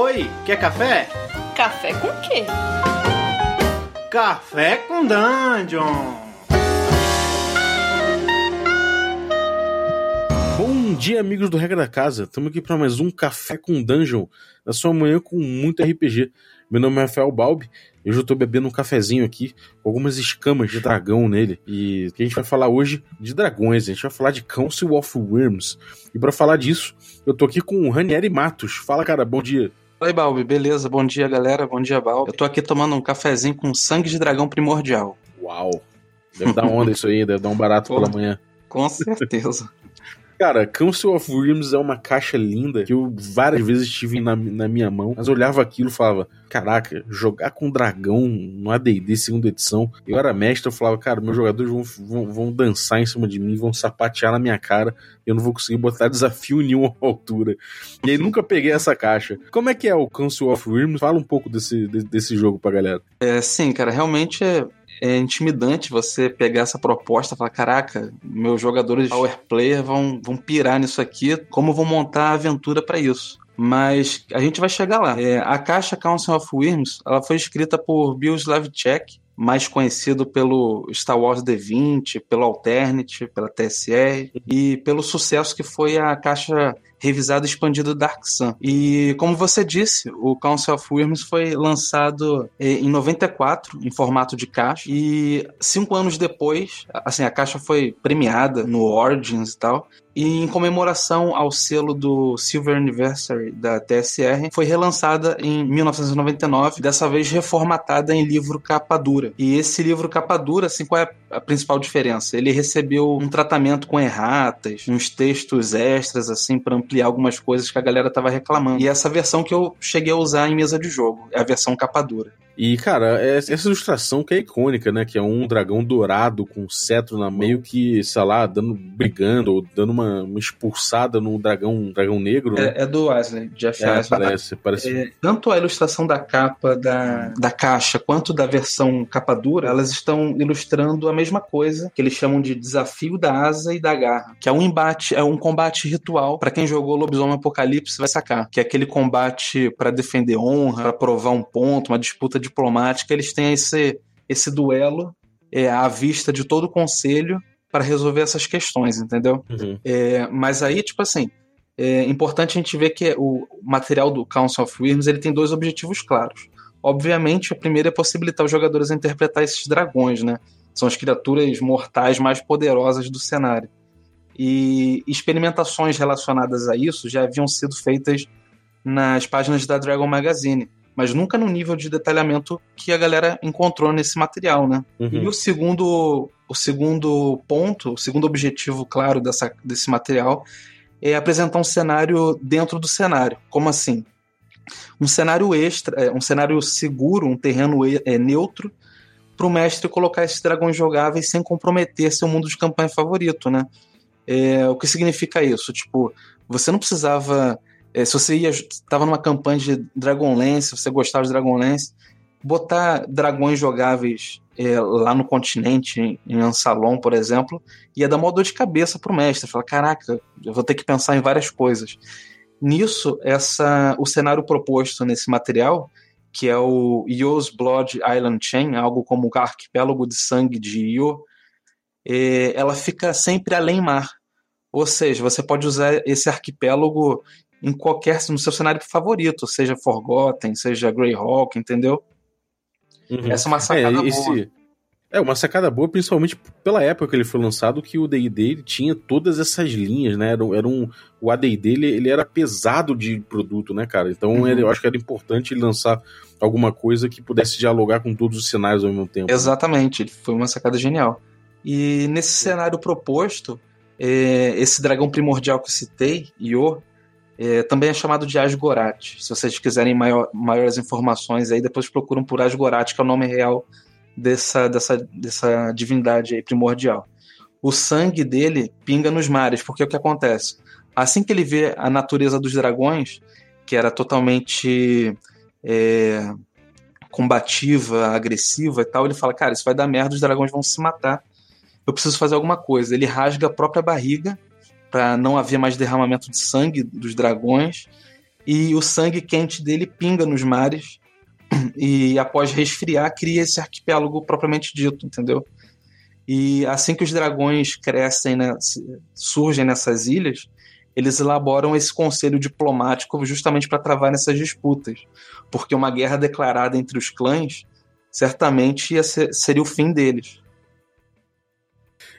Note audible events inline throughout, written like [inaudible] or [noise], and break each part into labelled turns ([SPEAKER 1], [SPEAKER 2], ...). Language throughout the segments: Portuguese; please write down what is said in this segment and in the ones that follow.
[SPEAKER 1] Oi, quer café?
[SPEAKER 2] Café com quê?
[SPEAKER 1] Café com Dungeon!
[SPEAKER 3] Bom dia, amigos do Regra da Casa. Estamos aqui para mais um Café com Dungeon, na sua manhã com muito RPG. Meu nome é Rafael Balbi e hoje eu estou bebendo um cafezinho aqui com algumas escamas de dragão nele. E a gente vai falar hoje de dragões, a gente vai falar de Council of Worms. E para falar disso, eu tô aqui com o Ranieri Matos. Fala, cara, bom dia.
[SPEAKER 4] Oi, Balbi, beleza? Bom dia, galera. Bom dia, Balbi. Eu tô aqui tomando um cafezinho com sangue de dragão primordial.
[SPEAKER 3] Uau! Deve dar onda isso aí, deve dar um barato
[SPEAKER 4] Pô.
[SPEAKER 3] pela manhã.
[SPEAKER 4] Com certeza.
[SPEAKER 3] Cara, Council of Worms é uma caixa linda que eu várias vezes tive na, na minha mão, mas olhava aquilo e falava: Caraca, jogar com dragão no ADD segunda edição. Eu era mestre, eu falava: Cara, meus jogadores vão, vão, vão dançar em cima de mim, vão sapatear na minha cara, eu não vou conseguir botar [laughs] desafio nenhum à altura. E aí nunca peguei essa caixa. Como é que é o Council of Worms? Fala um pouco desse, de- desse jogo pra galera.
[SPEAKER 4] É, sim, cara, realmente é, é intimidante você pegar essa proposta e falar: caraca, meus jogadores Power Player vão, vão pirar nisso aqui, como vão montar a aventura pra isso? Mas a gente vai chegar lá. É, a caixa Council of Worms ela foi escrita por Bill Slavchek, mais conhecido pelo Star Wars D20, pelo Alternate, pela TSR e pelo sucesso que foi a caixa revisada e expandida do Dark Sun. E como você disse, o Council of Worms foi lançado eh, em 94 em formato de caixa e cinco anos depois, assim, a caixa foi premiada no Origins e tal. E em comemoração ao selo do Silver Anniversary da TSR, foi relançada em 1999, dessa vez reformatada em livro capa dura. E esse livro capa dura, assim, qual é a principal diferença? Ele recebeu um tratamento com erratas, uns textos extras, assim, para ampliar algumas coisas que a galera tava reclamando. E essa versão que eu cheguei a usar em mesa de jogo, é a versão capa dura.
[SPEAKER 3] E, cara, essa ilustração que é icônica, né? Que é um dragão dourado com um cetro na mão, meio que, sei lá, dando, brigando ou dando uma, uma expulsada no dragão, um dragão negro, né?
[SPEAKER 4] É, é do Wesley, Jeff
[SPEAKER 3] É,
[SPEAKER 4] Wesley.
[SPEAKER 3] parece, parece.
[SPEAKER 4] É, tanto a ilustração da capa da, da caixa quanto da versão capa dura, elas estão ilustrando a mesma coisa que eles chamam de desafio da asa e da garra, que é um embate, é um combate ritual. Pra quem jogou Lobisomem Apocalipse vai sacar, que é aquele combate pra defender honra, pra provar um ponto, uma disputa diplomática. Eles têm esse esse duelo é, à vista de todo o conselho para resolver essas questões, entendeu?
[SPEAKER 3] Uhum.
[SPEAKER 4] É, mas aí, tipo assim, é importante a gente ver que o material do Council of Worms ele tem dois objetivos claros. Obviamente, o primeiro é possibilitar os jogadores a interpretar esses dragões, né? São as criaturas mortais mais poderosas do cenário. E experimentações relacionadas a isso já haviam sido feitas nas páginas da Dragon Magazine, mas nunca no nível de detalhamento que a galera encontrou nesse material, né?
[SPEAKER 3] Uhum.
[SPEAKER 4] E o segundo, o segundo ponto, o segundo objetivo claro dessa, desse material é apresentar um cenário dentro do cenário. Como assim? Um cenário extra, é, um cenário seguro, um terreno é, neutro, para o mestre colocar esses dragões jogáveis sem comprometer seu mundo de campanha favorito, né? É, o que significa isso? Tipo, você não precisava. É, se você ia estava numa campanha de Dragonlance, se você gostava de Dragonlance, botar dragões jogáveis é, lá no continente, em, em Ansalon, por exemplo, ia dar uma dor de cabeça pro mestre. Falar, caraca, eu vou ter que pensar em várias coisas. Nisso, essa, o cenário proposto nesse material, que é o Yo's Blood Island Chain, algo como o arquipélago de sangue de Io, é, ela fica sempre além mar. Ou seja, você pode usar esse arquipélago em qualquer no seu cenário favorito, seja Forgotten, seja Greyhawk, entendeu?
[SPEAKER 3] Uhum.
[SPEAKER 4] Essa é uma sacada
[SPEAKER 3] É,
[SPEAKER 4] boa.
[SPEAKER 3] esse, é uma sacada boa, principalmente pela época que ele foi lançado, que o D&D tinha todas essas linhas, né? Era, um- era um, o AD&D ele, ele era pesado de produto, né, cara? Então
[SPEAKER 4] Uhum.
[SPEAKER 3] ele- eu acho que era importante ele lançar alguma coisa que pudesse dialogar com todos os cenários ao mesmo tempo.
[SPEAKER 4] Exatamente, foi uma sacada genial. E nesse cenário proposto, é, esse dragão primordial que eu citei, Io, é, também é chamado de Asgorat. Se vocês quiserem maior- maiores informações aí, depois procuram por Asgorat, que é o nome real dessa, dessa, dessa divindade aí primordial. O sangue dele pinga nos mares, porque o que acontece? Assim que ele vê a natureza dos dragões, que era totalmente é, combativa, agressiva e tal, ele fala: Cara, isso vai dar merda, os dragões vão se matar. Eu preciso fazer alguma coisa. Ele rasga a própria barriga para não haver mais derramamento de sangue dos dragões e o sangue quente dele pinga nos mares [clears throat] e após resfriar cria esse arquipélago propriamente dito, entendeu? E assim que os dragões crescem, né, surgem nessas ilhas, eles elaboram esse conselho diplomático justamente para travar nessas disputas, porque uma guerra declarada entre os clãs certamente ser, seria o fim deles.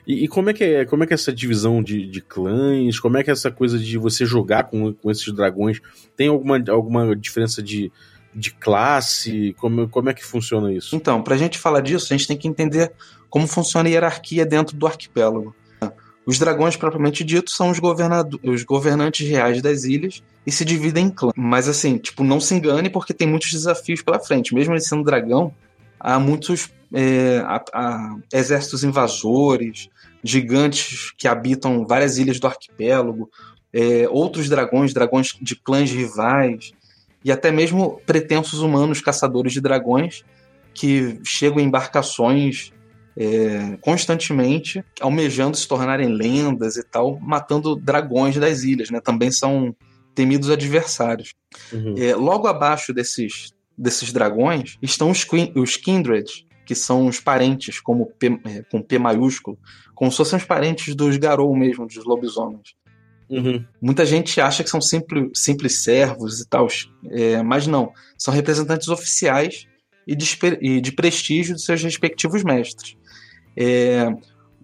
[SPEAKER 3] E, e, como, é que é, como é que é essa divisão de, de clãs? Como é que é essa coisa de você jogar com, com esses dragões? Tem alguma, alguma diferença de, de classe? Como, como é que funciona isso?
[SPEAKER 4] Então, para a gente falar disso, a gente tem que entender como funciona a hierarquia dentro do arquipélago. Os dragões, propriamente dito, são os, os governantes reais das ilhas e se dividem em clãs. Mas assim, tipo, não se engane porque tem muitos desafios pela frente. Mesmo ele sendo dragão, há muitos é, há, há exércitos invasores, gigantes que habitam várias ilhas do arquipélago, é, outros dragões, dragões de clãs rivais, e até mesmo pretensos humanos caçadores de dragões que chegam em embarcações é, constantemente almejando se tornarem lendas e tal, matando dragões das ilhas, né? Também são temidos adversários. Uhum. É, logo abaixo desses, desses dragões estão os, os Kindred, que são os parentes, como P, é, com P maiúsculo, como se fossem os parentes dos Garou mesmo, dos lobisomens. Uhum. Muita gente acha que são simples, simples servos e tal, é, mas não. São representantes oficiais e de, e de prestígio de seus respectivos mestres. É,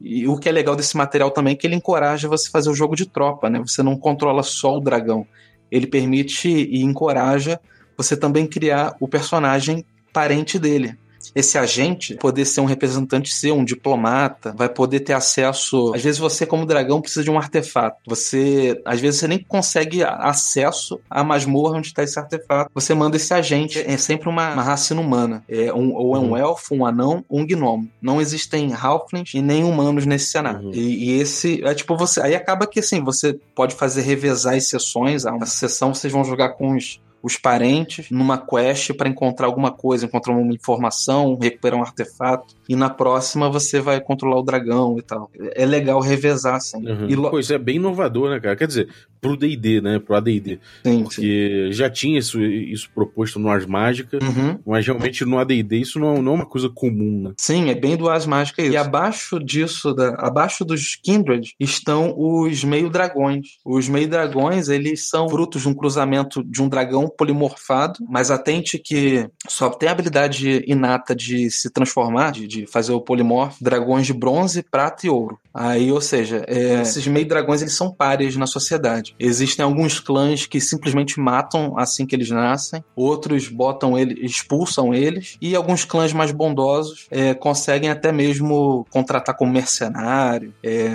[SPEAKER 4] e o que é legal desse material também é que ele encoraja você a fazer o jogo de tropa, né? Você não controla só o dragão. Ele permite e encoraja você também criar o personagem parente dele esse agente poder ser um representante seu, um diplomata, vai poder ter acesso. Às vezes você, como dragão, precisa de um artefato. Você, às vezes, você nem consegue acesso à masmorra onde está esse artefato. Você manda esse agente. É sempre uma, uma raça inumana. É um, ou é um uhum. elfo, um anão, ou um gnomo. Não existem halflings e nem humanos nesse cenário. Uhum. E, e, esse é tipo você. Aí acaba que assim, você pode fazer revezar as sessões. A sessão vocês vão jogar com os os parentes numa quest para encontrar alguma coisa, encontrar uma informação, recuperar um artefato. E na próxima você vai controlar o dragão e tal. É legal revezar, assim.
[SPEAKER 3] Uhum. E lo... Pô, isso é bem inovador, né, cara? Quer dizer, pro D&D, né? Pro AD&D. Sim, Porque sim. já tinha isso, isso proposto no Ars Mágica, uhum. mas realmente no AD&D isso não, não, é uma coisa comum, né?
[SPEAKER 4] Sim, é bem do Ars Mágica isso. E abaixo disso, da, abaixo dos Kindred, estão os meio-dragões. Os meio-dragões, eles são frutos de um cruzamento de um dragão polimorfado, mas atente que só tem a habilidade inata de se transformar, de, de fazer o polimorfo, dragões de bronze, prata e ouro. Aí, ou seja, é, esses meio-dragões eles são páreas na sociedade. Existem alguns clãs que simplesmente matam assim que eles nascem, outros botam ele, expulsam eles, e alguns clãs mais bondosos é, conseguem até mesmo contratar como mercenário, é,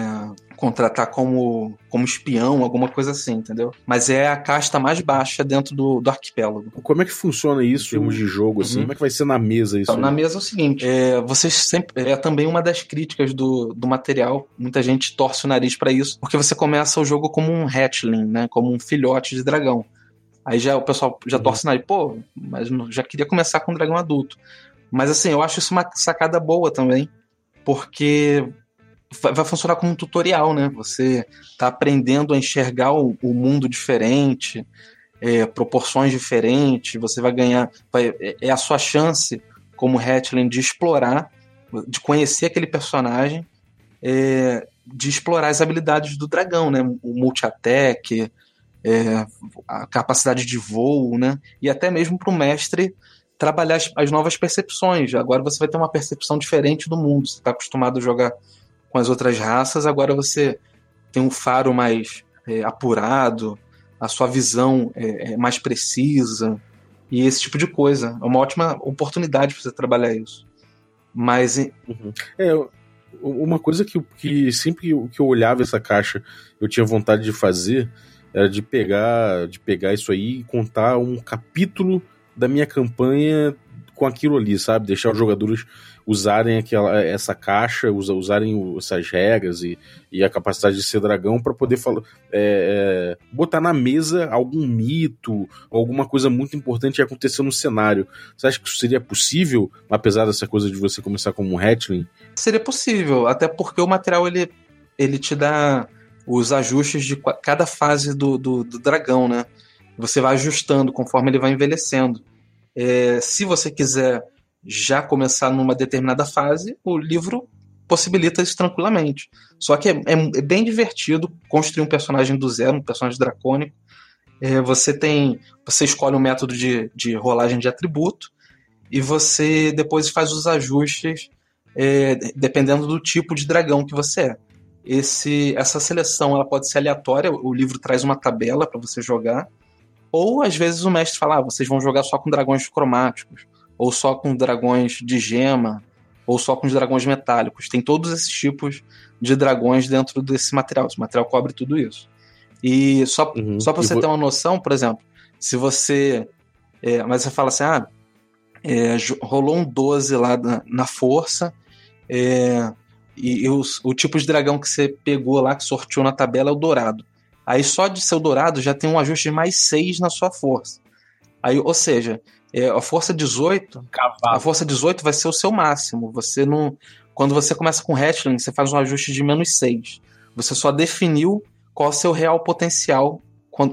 [SPEAKER 4] contratar como, como espião, alguma coisa assim, entendeu? Mas é a casta mais baixa dentro do, do arquipélago.
[SPEAKER 3] Como é que funciona isso em termos de jogo, assim? Uhum. Como é que vai ser na mesa isso?
[SPEAKER 4] Então, na mesa é o seguinte, é, vocês sempre... É também uma das críticas do, do material, muita gente torce o nariz para isso, porque você começa o jogo como um hatchling, né? Como um filhote de dragão. Aí já o pessoal já uhum. torce o nariz, pô, mas já queria começar com um dragão adulto. Mas assim, eu acho isso uma sacada boa também, porque vai funcionar como um tutorial, né? Você está aprendendo a enxergar o, o mundo diferente, é, proporções diferentes, você vai ganhar. Vai, é, é a sua chance, como Hatchling, de explorar, de conhecer aquele personagem, é, de explorar as habilidades do dragão, né? O multi-attack, é, a capacidade de voo, né? E até mesmo para o mestre trabalhar as, as novas percepções. Agora você vai ter uma percepção diferente do mundo. Você está acostumado a jogar com as outras raças, agora você tem um faro mais é, apurado, a sua visão é, é, mais precisa e esse tipo de coisa. É uma ótima oportunidade para você trabalhar isso. Mas.
[SPEAKER 3] Uhum. É, uma coisa que, que sempre que eu olhava essa caixa eu tinha vontade de fazer era de pegar, de pegar isso aí e contar um capítulo da minha campanha com aquilo ali, sabe? Deixar os jogadores usarem aquela, essa caixa, usarem essas regras e, e a capacidade de ser dragão para poder falar, é, é, botar na mesa algum mito, alguma coisa muito importante que aconteceu no cenário. Você acha que isso seria possível, apesar dessa coisa de você começar como um hatchling?
[SPEAKER 4] Seria possível, até porque o material ele, ele te dá os ajustes de cada fase do, do, do dragão, né? Você vai ajustando conforme ele vai envelhecendo. É, se você quiser já começar numa determinada fase, o livro possibilita isso tranquilamente. Só que é, é, é bem divertido construir um personagem do zero, um personagem dracônico. É, você tem. Você escolhe um método de, de rolagem de atributo e você depois faz os ajustes é, dependendo do tipo de dragão que você é. Esse, essa seleção ela pode ser aleatória, o livro traz uma tabela para você jogar, ou às vezes o mestre fala, ah, vocês vão jogar só com dragões cromáticos, ou só com dragões de gema, ou só com os dragões metálicos. Tem todos esses tipos de dragões dentro desse material. Esse material cobre tudo isso. E só, uhum. só para você vou... ter uma noção, por exemplo, se você. É, mas você fala assim, ah, é, rolou um 12 lá na, na força, é, e, e os, o tipo de dragão que você pegou lá, que sorteou na tabela, é o dourado. Aí só de ser o dourado já tem um ajuste de mais 6 na sua força. Aí, ou seja, é, a força 18, Cavalo. a força 18 vai ser o seu máximo. Você não, quando você começa com hatchling, você faz um ajuste de menos 6. Você só definiu qual é o seu real potencial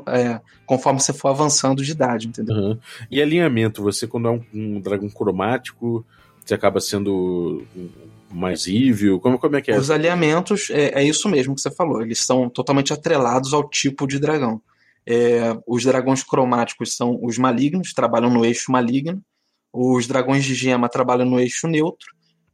[SPEAKER 4] é, conforme você for avançando de idade, entendeu? Uhum.
[SPEAKER 3] E alinhamento, você quando é um, um dragão cromático, você acaba sendo mais evil? Como, como é que é?
[SPEAKER 4] Os alinhamentos, é, é isso mesmo que você falou, eles são totalmente atrelados ao tipo de dragão. É, os dragões cromáticos são os malignos, trabalham no eixo maligno. Os dragões de gema trabalham no eixo neutro.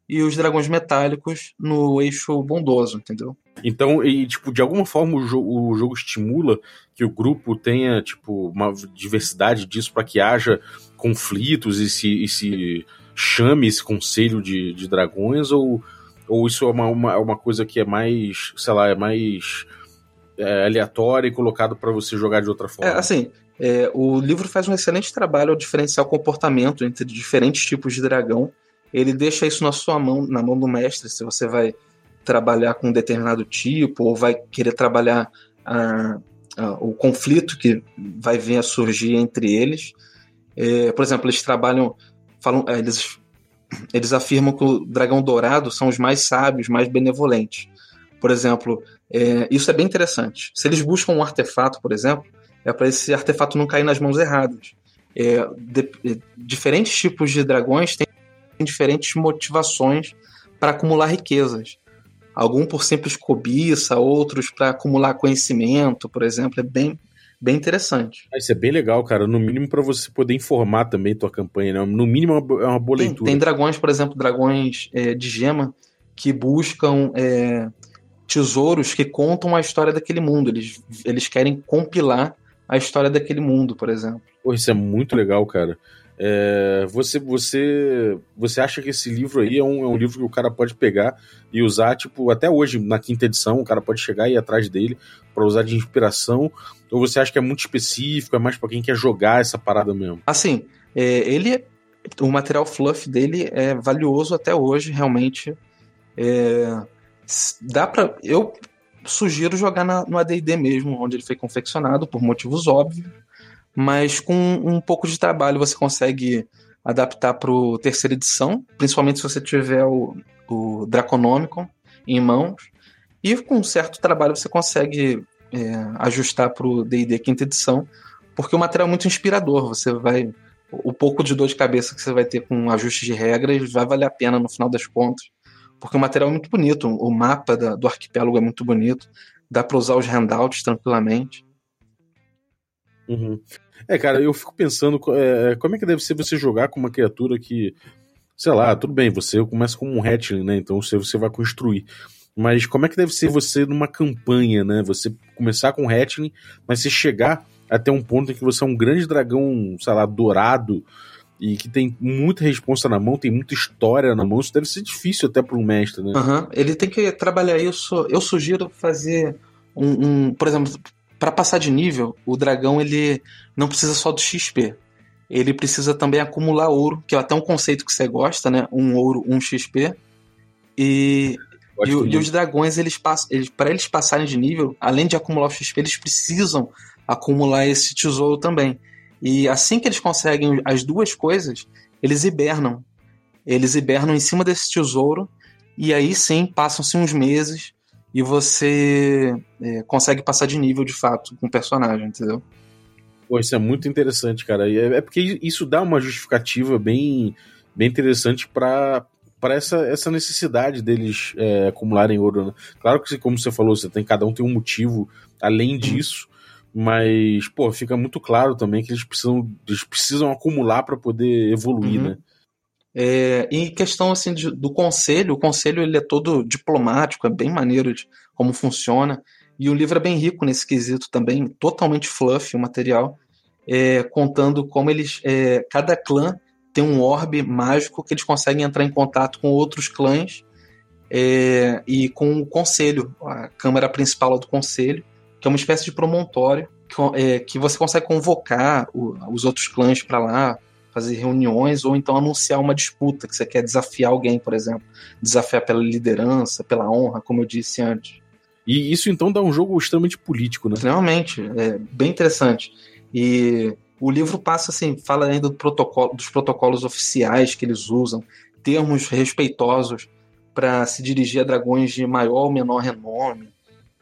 [SPEAKER 4] E os dragões metálicos no eixo bondoso, entendeu?
[SPEAKER 3] Então, e, tipo, de alguma forma o, jo o jogo estimula que o grupo tenha, tipo, uma diversidade disso para que haja conflitos e se, e se chame esse conselho de, de dragões, ou, ou isso é uma, uma, é uma coisa que é mais, sei lá, é mais é, e colocado para você jogar de outra forma?
[SPEAKER 4] É, assim, é, o livro faz um excelente trabalho ao diferenciar o comportamento entre diferentes tipos de dragão. Ele deixa isso na sua mão, na mão do mestre, se você vai trabalhar com um determinado tipo ou vai querer trabalhar a, a, o conflito que vai vir a surgir entre eles. É, por exemplo, eles trabalham falam, é, eles, eles afirmam que o dragão dourado são os mais sábios, mais benevolentes. Por exemplo, é, isso é bem interessante. Se eles buscam um artefato, por exemplo, é para esse artefato não cair nas mãos erradas. É, de, é, diferentes tipos de dragões têm diferentes motivações para acumular riquezas. Algum por simples cobiça, outros para acumular conhecimento, por exemplo. É bem, bem interessante.
[SPEAKER 3] Isso é bem legal, cara. No mínimo para você poder informar também tua campanha, né? No mínimo é uma, é uma boa
[SPEAKER 4] tem,
[SPEAKER 3] leitura.
[SPEAKER 4] Tem dragões, por exemplo, dragões é, de gema que buscam é, tesouros que contam a história daquele mundo. Eles, eles querem compilar a história daquele mundo, por exemplo.
[SPEAKER 3] Pô, isso é muito legal, cara. É, você, você, você acha que esse livro aí é um, é um, livro que o cara pode pegar e usar, tipo, até hoje, na quinta edição, o cara pode chegar e ir atrás dele para usar de inspiração? Ou você acha que é muito específico, é mais para quem quer jogar essa parada mesmo?
[SPEAKER 4] Assim, é, ele, o material fluff dele é valioso até hoje, realmente. É, dá para eu sugiro jogar na, no AD&D mesmo, onde ele foi confeccionado por motivos óbvios mas com um pouco de trabalho você consegue adaptar para o terceira edição, principalmente se você tiver o, o Draconomicon em mãos, e com um certo trabalho você consegue é, ajustar para o D&D quinta edição, porque o material é muito inspirador, você vai o pouco de dor de cabeça que você vai ter com ajuste de regras vai valer a pena no final das contas, porque o material é muito bonito, o mapa da, do arquipélago é muito bonito, dá para usar os handouts tranquilamente.
[SPEAKER 3] Uhum. É, cara, eu fico pensando é, como é que deve ser você jogar com uma criatura que, sei lá, tudo bem, você começa como um hatchling, né? Então você, você vai construir. Mas como é que deve ser você numa campanha, né? Você começar com hatchling, mas você chegar até um ponto em que você é um grande dragão, sei lá, dourado e que tem muita responsa na mão, tem muita história na mão. Isso deve ser difícil até para um mestre, né?
[SPEAKER 4] Uhum. Ele tem que trabalhar isso. Eu sugiro fazer um, um por exemplo, para passar de nível, o dragão ele não precisa só do XP. Ele precisa também acumular ouro, que é até um conceito que você gosta, né? Um ouro, um XP. E, e, e, os dragões, eles passam, eles, para eles passarem de nível, além de acumular o XP, eles precisam acumular esse tesouro também. E assim que eles conseguem as duas coisas, eles hibernam. Eles hibernam em cima desse tesouro, e aí sim passam-se uns meses e você é, consegue passar de nível de fato com o personagem, entendeu?
[SPEAKER 3] Pô, isso é muito interessante, cara. É, é porque isso dá uma justificativa bem, bem interessante para para essa, essa necessidade deles é, acumularem ouro. Né? Claro que, como você falou, você tem cada um tem um motivo além disso, mas pô, fica muito claro também que eles precisam, eles precisam acumular para poder evoluir, uhum. né?
[SPEAKER 4] É, em questão assim de, do conselho, o conselho ele é todo diplomático, é bem maneiro de como funciona. E o livro é bem rico nesse quesito também, totalmente fluff o material, é, contando como eles. É, cada clã tem um orbe mágico que eles conseguem entrar em contato com outros clãs é, e com o conselho, a câmara principal do conselho, que é uma espécie de promontório que, é, que você consegue convocar o, os outros clãs para lá, fazer reuniões ou então anunciar uma disputa que você quer desafiar alguém, por exemplo, desafiar pela liderança, pela honra, como eu disse antes.
[SPEAKER 3] E isso então dá um jogo extremamente político, né?
[SPEAKER 4] Realmente, é bem interessante. E o livro passa assim, fala ainda do protocolo, dos protocolos oficiais que eles usam, termos respeitosos para se dirigir a dragões de maior ou menor renome.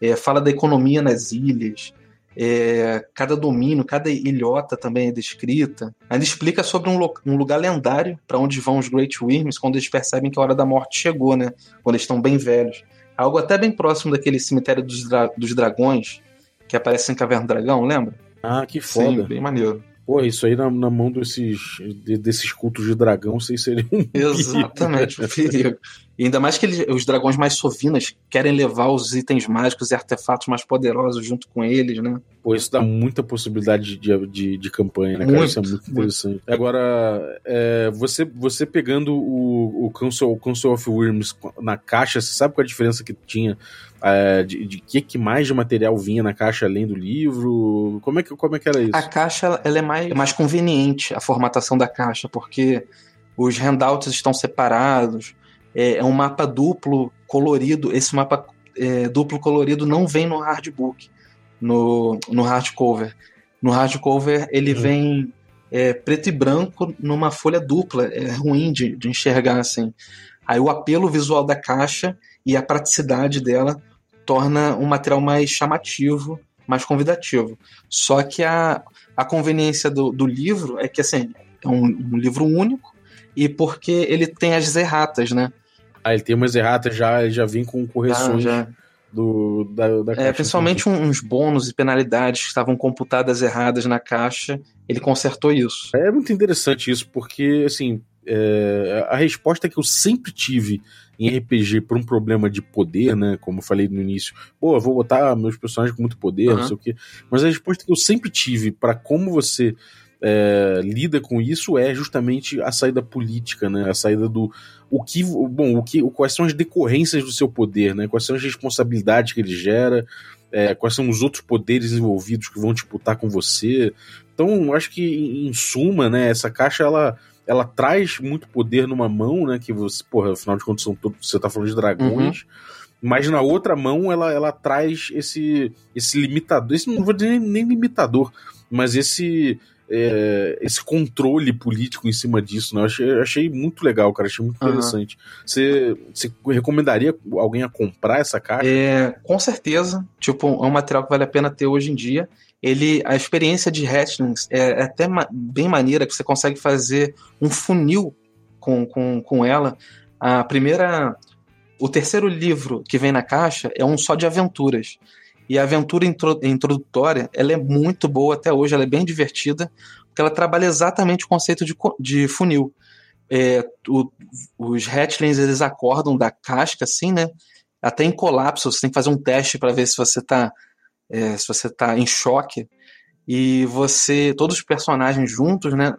[SPEAKER 4] É, fala da economia nas ilhas, é, cada domínio, cada ilhota também é descrita. Ainda explica sobre um, um lugar lendário para onde vão os Great Worms quando eles percebem que a hora da morte chegou, né? Quando eles estão bem velhos. Algo até bem próximo daquele cemitério dos, dra dos dragões que aparece em Caverna do Dragão, lembra?
[SPEAKER 3] Ah, que foda.
[SPEAKER 4] Sim, bem maneiro.
[SPEAKER 3] Pô, isso aí na, na mão desses, de, desses cultos de dragão, sei seria um.
[SPEAKER 4] Exatamente, um perigo. E ainda mais que eles, os dragões mais sovinas querem levar os itens mágicos e artefatos mais poderosos junto com eles, né?
[SPEAKER 3] Pô, isso dá muita possibilidade de, de, de campanha, né, cara? Muito, isso é muito interessante. Muito. Agora, é, você, você pegando o, o, Council, o Council of Worms na caixa, você sabe qual é a diferença que tinha? É, de, de que, que mais de material vinha na caixa além do livro? Como é que, como é que era isso?
[SPEAKER 4] A caixa ela é mais, mais conveniente, a formatação da caixa, porque os handouts estão separados, é, é um mapa duplo colorido. Esse mapa é, duplo colorido não vem no hardbook, no, no hardcover. No hardcover ele uhum. vem é, preto e branco numa folha dupla. É ruim de, de enxergar assim. Aí o apelo visual da caixa e a praticidade dela torna um material mais chamativo, mais convidativo. Só que a, a conveniência do, do livro é que assim, é um, um livro único e porque ele tem as erratas, né?
[SPEAKER 3] Ah, ele tem umas erratas já, já vem com correções ah, do, da, da
[SPEAKER 4] é, caixa. É, principalmente uns bônus e penalidades que estavam computadas erradas na caixa, ele consertou isso.
[SPEAKER 3] É muito interessante isso, porque, assim, é, a resposta que eu sempre tive em RPG por um problema de poder, né? Como eu falei no início, pô, eu vou botar meus personagens com muito poder, uhum. não sei o quê. Mas a resposta que eu sempre tive para como você é, lida com isso é justamente a saída política, né? A saída do o que, bom, o que, quais são as decorrências do seu poder, né? Quais são as responsabilidades que ele gera, é, quais são os outros poderes envolvidos que vão disputar com você. Então, acho que em suma, né? Essa caixa ela ela traz muito poder numa mão, né? Que você, porra, afinal de contas, são todos, você tá falando de dragões. Uhum. Mas na outra mão ela, ela traz esse, esse limitador. Esse não vou dizer nem limitador, mas esse é, esse controle político em cima disso, né? Eu achei, achei muito legal, cara. Achei muito interessante. Você, você recomendaria alguém a comprar essa caixa?
[SPEAKER 4] É, com certeza. Tipo, é um material que vale a pena ter hoje em dia. Ele, a experiência de hatchlings é, é até bem maneira, que você consegue fazer um funil com, com, com ela. A primeira. O terceiro livro que vem na caixa é um só de aventuras. E a aventura introdutória, ela é muito boa até hoje, ela é bem divertida, porque ela trabalha exatamente o conceito de, de funil. É, o, os hatchlings, eles acordam da casca, assim, né? Até em colapso, você tem que fazer um teste para ver se você está é, se você tá em choque. E você, todos os personagens juntos, né?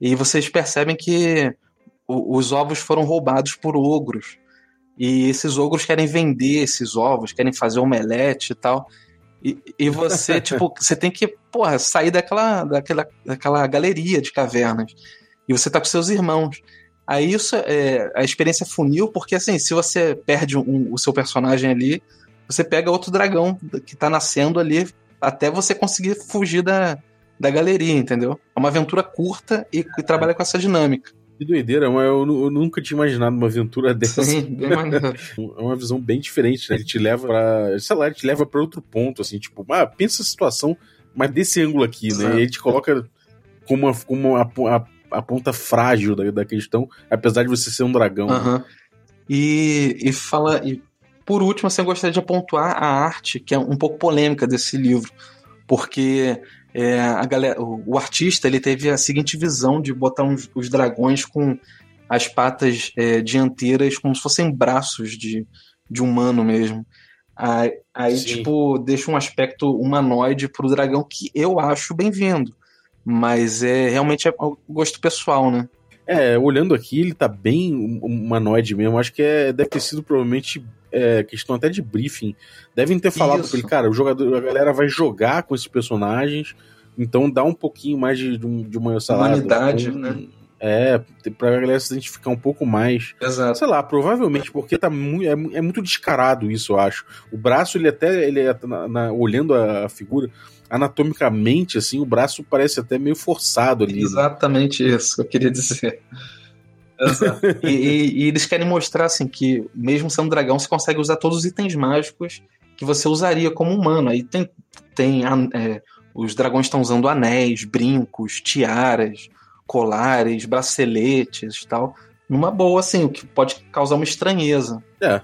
[SPEAKER 4] E vocês percebem que os ovos foram roubados por ogros. E esses ogros querem vender esses ovos, querem fazer omelete e tal. E, e você, [laughs] tipo, você tem que, porra, sair daquela, daquela, daquela galeria de cavernas. E você tá com seus irmãos. Aí isso é a experiência funil, porque assim, se você perde um, o seu personagem ali, você pega outro dragão que tá nascendo ali até você conseguir fugir da, da galeria, entendeu? É uma aventura curta e, e trabalha com essa dinâmica.
[SPEAKER 3] Que doideira, mas eu, eu, nunca tinha imaginado uma aventura dessa. Sim, bem [laughs] é uma visão bem diferente, né? Ele te leva pra. Sei lá, ele te leva pra outro ponto, assim, tipo, ah, pensa a situação mas desse ângulo aqui, né?
[SPEAKER 4] Exato.
[SPEAKER 3] E a gente coloca como, a, como a, a, a ponta frágil da, da questão, apesar de você ser um dragão. né?
[SPEAKER 4] Aham. E, e fala. E por último, assim, eu gostaria de pontuar a arte, que é um pouco polêmica desse livro, porque é, a galera, o, o artista ele teve a seguinte visão de botar uns- os dragões com as patas é, dianteiras como se fossem braços de, de humano mesmo. Aí, aí, tipo, deixa um aspecto humanoide pro dragão que eu acho bem-vindo. Mas é realmente é o gosto pessoal, né?
[SPEAKER 3] É, olhando aqui, ele tá bem hum- humanoide mesmo. Acho que é, deve ter sido provavelmente é, questão até de briefing. Devem ter falado
[SPEAKER 4] Isso.
[SPEAKER 3] ele, cara, o jogador, a galera vai jogar com esses personagens, então dá um pouquinho mais de, de um- uma lá,
[SPEAKER 4] Humanidade,
[SPEAKER 3] um-
[SPEAKER 4] né?
[SPEAKER 3] É, pra galera se identificar um pouco mais.
[SPEAKER 4] Exato.
[SPEAKER 3] Sei lá, provavelmente porque tá mu é, é muito descarado isso, eu acho. O braço, ele até, ele é, na- na- olhando a, figura, anatomicamente, assim, o braço parece até meio forçado ali. né?
[SPEAKER 4] Exatamente isso que eu queria dizer. Exato. [laughs] e, e- e eles querem mostrar assim que, mesmo sendo dragão, você consegue usar todos os itens mágicos que você usaria como humano. Aí tem, tem é, os dragões estão usando anéis, brincos, tiaras, colares, braceletes e tal. Numa boa, assim, o que pode causar uma estranheza.
[SPEAKER 3] É,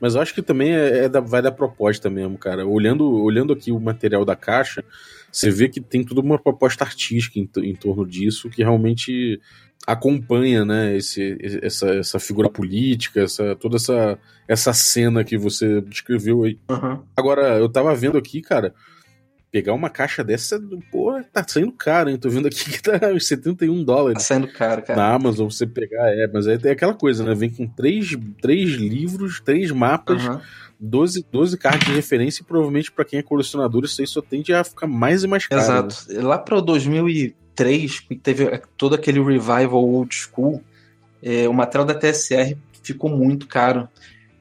[SPEAKER 3] mas eu acho que também é, é da- vai da proposta mesmo, cara. Olhando, olhando aqui o material da caixa, você vê que tem toda uma proposta artística em, em torno disso que realmente acompanha, né, esse, essa, essa figura política, essa, toda essa, essa cena que você descreveu aí. Agora, eu tava vendo aqui, cara, pegar uma caixa dessa, pô, tá saindo caro, hein? Tô vendo aqui que tá [laughs] uns 71
[SPEAKER 4] Tá
[SPEAKER 3] dólares.
[SPEAKER 4] saindo caro, cara.
[SPEAKER 3] Na Amazon você pegar, é, mas é, é aquela coisa, né? Vem com três, três livros, três mapas,
[SPEAKER 4] Aham.
[SPEAKER 3] 12, 12 cartas de referência e provavelmente pra quem é colecionador isso aí só tende a ficar mais e mais caro. né?
[SPEAKER 4] Exato. Lá para 2003, que teve todo aquele revival old school, é, o material da TSR ficou muito caro.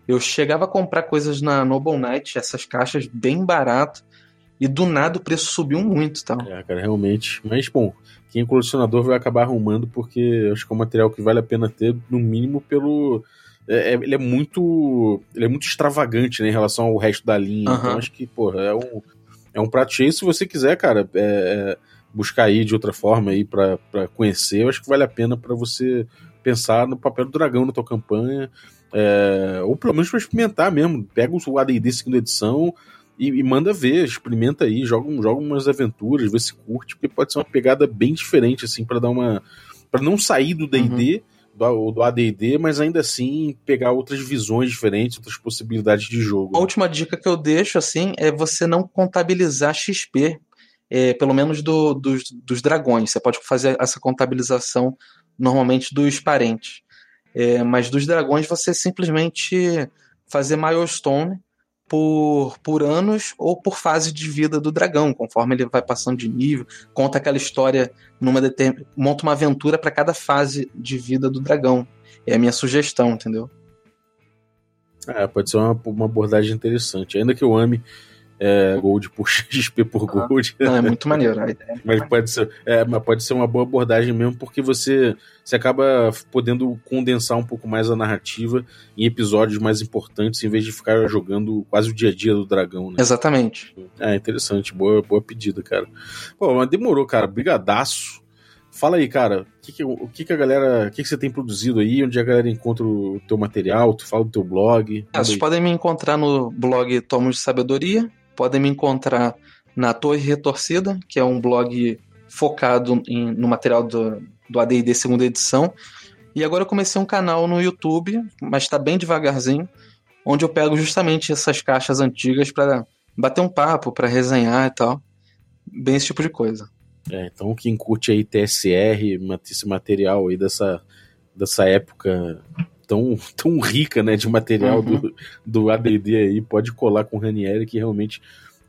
[SPEAKER 4] Eu chegava a comprar coisas na Noble Knight, essas caixas bem barato, e do nada o preço subiu muito, tá?
[SPEAKER 3] É, cara, realmente. Mas, bom, quem é colecionador vai acabar arrumando porque acho que é um material que vale a pena ter, no mínimo, pelo. é- é- ele é muito. Ele é muito extravagante né, em relação ao resto da linha.
[SPEAKER 4] Aham.
[SPEAKER 3] Então acho que, porra, é um, é um prato cheio. Se você quiser, cara, é, é, buscar aí de outra forma aí pra, pra conhecer, eu acho que vale a pena pra você pensar no papel do dragão na tua campanha. é, ou pelo menos pra experimentar mesmo. Pega o ADD segunda edição e, e manda ver, experimenta aí, joga, joga umas aventuras, vê se curte, porque pode ser uma pegada bem diferente, assim, pra dar uma. para não sair do DD, do, do ADD, mas ainda assim pegar outras visões diferentes, outras possibilidades de
[SPEAKER 4] A
[SPEAKER 3] jogo.
[SPEAKER 4] última dica que eu deixo, assim, é você não contabilizar XP, é, pelo menos do- dos, dos dragões. Você pode fazer essa contabilização normalmente dos parentes. É, mas dos dragões você simplesmente fazer milestone por, por anos ou por fase de vida do dragão, conforme ele vai passando de nível, conta aquela história numa determin... monta uma aventura para cada fase de vida do dragão. É a minha sugestão, entendeu?
[SPEAKER 3] É, pode ser uma, uma abordagem interessante. Ainda que eu ame é, Gold por [laughs] XP por
[SPEAKER 4] Ah.
[SPEAKER 3] Gold.
[SPEAKER 4] Não, é muito maneiro. A ideia.
[SPEAKER 3] Mas pode ser, é, mas pode ser uma boa abordagem mesmo, porque você, você acaba podendo condensar um pouco mais a narrativa em episódios mais importantes, em vez de ficar jogando quase o dia a dia do dragão, né?
[SPEAKER 4] Exatamente.
[SPEAKER 3] É interessante, boa, boa pedida, cara. Pô, mas demorou, cara. Brigadaço. Fala aí, cara, o que, que, o que, que a galera. O que, que você tem produzido aí? Onde a galera encontra o teu material? Tu fala do teu blog?
[SPEAKER 4] Ah, vocês podem me encontrar no blog Tomos de Sabedoria, podem me encontrar na Torre Retorcida, que é um blog focado em- no material do, do AD&D segunda edição. E agora eu comecei um canal no YouTube, mas está bem devagarzinho, onde eu pego justamente essas caixas antigas para bater um papo, para resenhar e tal. Bem esse tipo de coisa.
[SPEAKER 3] É, então quem curte aí TSR, esse material aí dessa, dessa época tão, tão rica, né, de material
[SPEAKER 4] Uhum.
[SPEAKER 3] do, do AD&D aí, pode colar com o Ranieri, que realmente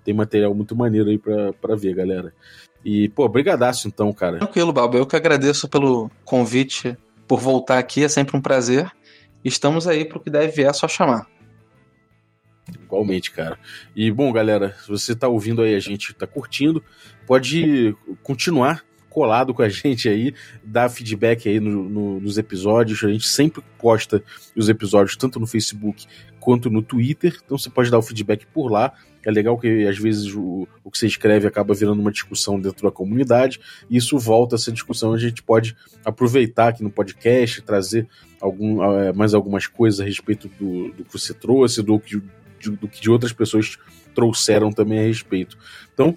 [SPEAKER 3] tem material muito maneiro aí pra, pra ver, galera. E, pô, brigadaço então, cara.
[SPEAKER 4] Tranquilo, Balbo. Eu que agradeço pelo convite, por voltar aqui, é sempre um prazer. Estamos aí para o que deve vier, é só chamar.
[SPEAKER 3] Igualmente, cara. E bom, galera, se você tá ouvindo aí a gente, tá curtindo, pode continuar colado com a [laughs] gente aí, dá feedback aí no, no, nos episódios. A gente sempre posta os episódios tanto no Facebook quanto no Twitter, então você pode dar o feedback por lá. É legal que às vezes o, o que você escreve acaba virando uma discussão dentro da comunidade, e isso volta essa discussão. A gente pode aproveitar aqui no podcast, trazer algum, eh, mais algumas coisas a respeito do, do que você trouxe, do que, de, do que de outras pessoas trouxeram também a respeito. Então,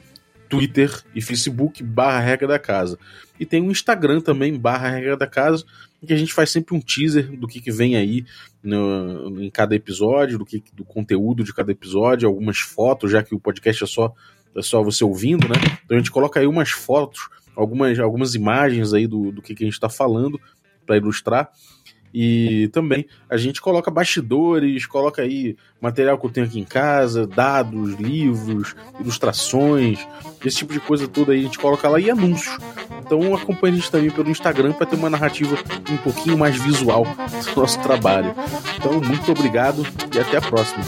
[SPEAKER 3] Twitter e Facebook barra regra da casa. E tem um Instagram também, barra regra da casa, em que a gente faz sempre um teaser do que, que vem aí no, em cada episódio, do, que, do conteúdo de cada episódio, algumas fotos, já que o podcast é só, é só você ouvindo, né? Então a gente coloca aí umas fotos, algumas, algumas imagens aí do, do que, que a gente está falando para ilustrar. E também a gente coloca bastidores, coloca aí material que eu tenho aqui em casa, dados, livros, ilustrações, esse tipo de coisa toda aí a gente coloca lá e anúncios. Então acompanhe a gente também pelo Instagram para ter uma narrativa um pouquinho mais visual do nosso trabalho. Então, muito obrigado e até a próxima.